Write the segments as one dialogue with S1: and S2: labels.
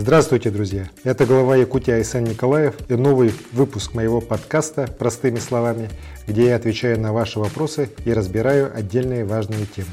S1: Здравствуйте, друзья! Это глава Якутии Айсен Николаев и новый выпуск моего подкаста «Простыми словами», где я отвечаю на ваши вопросы и разбираю отдельные важные темы.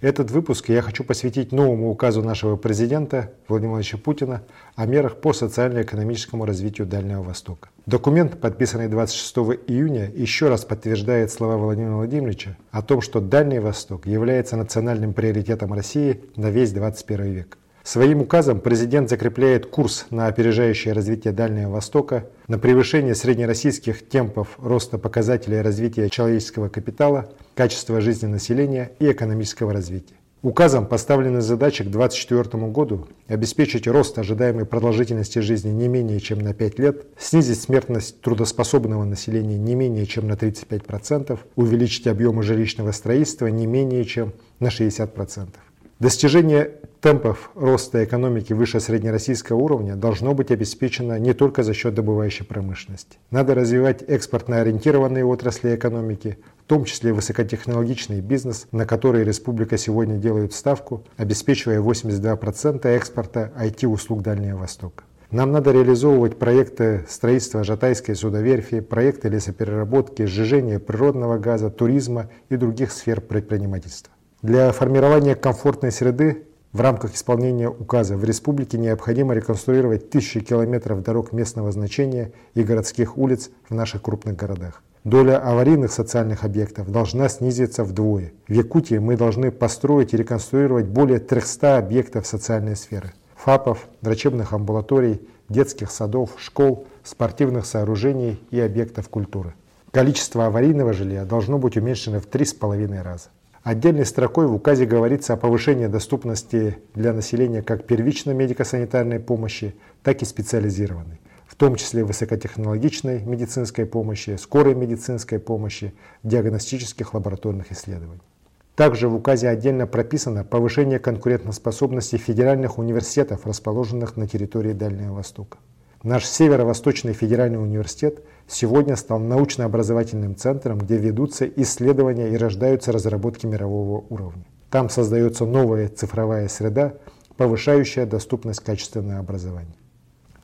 S1: Этот выпуск я хочу посвятить новому указу нашего президента Владимира Владимировича Путина о мерах по социально-экономическому развитию Дальнего Востока. Документ, подписанный 26 июня, еще раз подтверждает слова Владимира Владимировича о том, что Дальний Восток является национальным приоритетом России на весь 21 век. Своим указом президент закрепляет курс на опережающее развитие Дальнего Востока, на превышение среднероссийских темпов роста показателей развития человеческого капитала, качества жизни населения и экономического развития. Указом поставлены задачи к 2024 году обеспечить рост ожидаемой продолжительности жизни не менее чем на 5 лет, снизить смертность трудоспособного населения не менее чем на 35%, увеличить объемы жилищного строительства не менее чем на 60%. Достижение темпов роста экономики выше среднероссийского уровня должно быть обеспечено не только за счет добывающей промышленности. Надо развивать экспортно ориентированные отрасли экономики, в том числе высокотехнологичный бизнес, на который республика сегодня делает ставку, обеспечивая 82% экспорта IT-услуг Дальнего Востока. Нам надо реализовывать проекты строительства Жатайской судоверфи, проекты лесопереработки, сжижения природного газа, туризма и других сфер предпринимательства. Для формирования комфортной среды в рамках исполнения указа в республике необходимо реконструировать тысячи километров дорог местного значения и городских улиц в наших крупных городах. Доля аварийных социальных объектов должна снизиться вдвое. В Якутии мы должны построить и реконструировать более 300 объектов социальной сферы. ФАПов, врачебных амбулаторий, детских садов, школ, спортивных сооружений и объектов культуры. Количество аварийного жилья должно быть уменьшено в 3,5 раза. Отдельной строкой в указе говорится о повышении доступности для населения как первичной медико-санитарной помощи, так и специализированной, в том числе высокотехнологичной медицинской помощи, скорой медицинской помощи, диагностических лабораторных исследований. Также в указе отдельно прописано повышение конкурентоспособности федеральных университетов, расположенных на территории Дальнего Востока. Наш Северо-Восточный федеральный университет сегодня стал научно-образовательным центром, где ведутся исследования и рождаются разработки мирового уровня. Там создается новая цифровая среда, повышающая доступность качественного образования.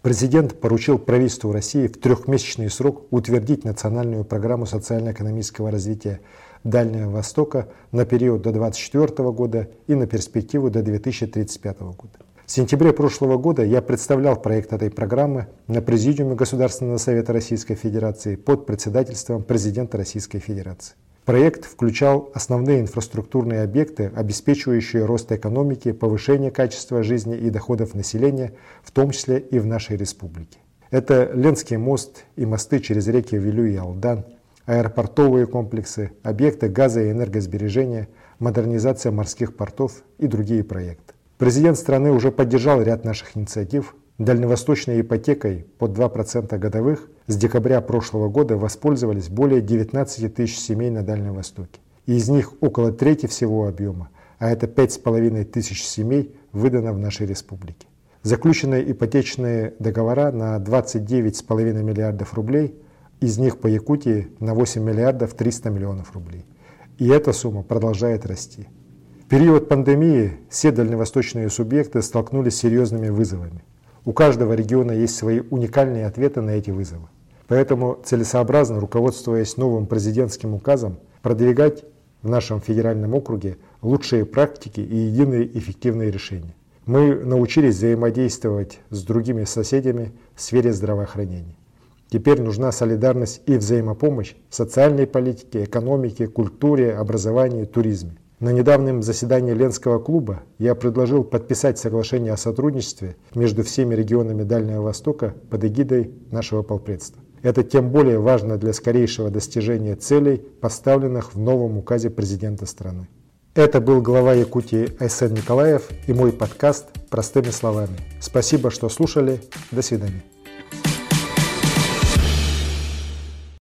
S1: Президент поручил правительству России в трехмесячный срок утвердить национальную программу социально-экономического развития Дальнего Востока на период до 2024 года и на перспективу до 2035 года. В сентябре прошлого года я представлял проект этой программы на Президиуме Государственного Совета Российской Федерации под председательством президента Российской Федерации. Проект включал основные инфраструктурные объекты, обеспечивающие рост экономики, повышение качества жизни и доходов населения, в том числе и в нашей республике. Это Ленский мост и мосты через реки Вилю и Алдан, аэропортовые комплексы, объекты газа и энергосбережения, модернизация морских портов и другие проекты. Президент страны уже поддержал ряд наших инициатив. Дальневосточной ипотекой под 2% годовых с декабря прошлого года воспользовались более 19 тысяч семей на Дальнем Востоке. Из них около трети всего объема, а это 5,5 тысяч семей, выдано в нашей республике. Заключенные ипотечные договора на 29,5 миллиардов рублей, из них по Якутии на 8 миллиардов 300 миллионов рублей. И эта сумма продолжает расти. Период пандемии все дальневосточные субъекты столкнулись с серьезными вызовами. У каждого региона есть свои уникальные ответы на эти вызовы. Поэтому целесообразно, руководствуясь новым президентским указом, продвигать в нашем федеральном округе лучшие практики и единые эффективные решения. Мы научились взаимодействовать с другими соседями в сфере здравоохранения. Теперь нужна солидарность и взаимопомощь в социальной политике, экономике, культуре, образовании, туризме. На недавнем заседании Ленского клуба я предложил подписать соглашение о сотрудничестве между всеми регионами Дальнего Востока под эгидой нашего полпредства. Это тем более важно для скорейшего достижения целей, поставленных в новом указе президента страны. Это был глава Якутии Айсен Николаев и мой подкаст «Простыми словами». Спасибо, что слушали. До свидания.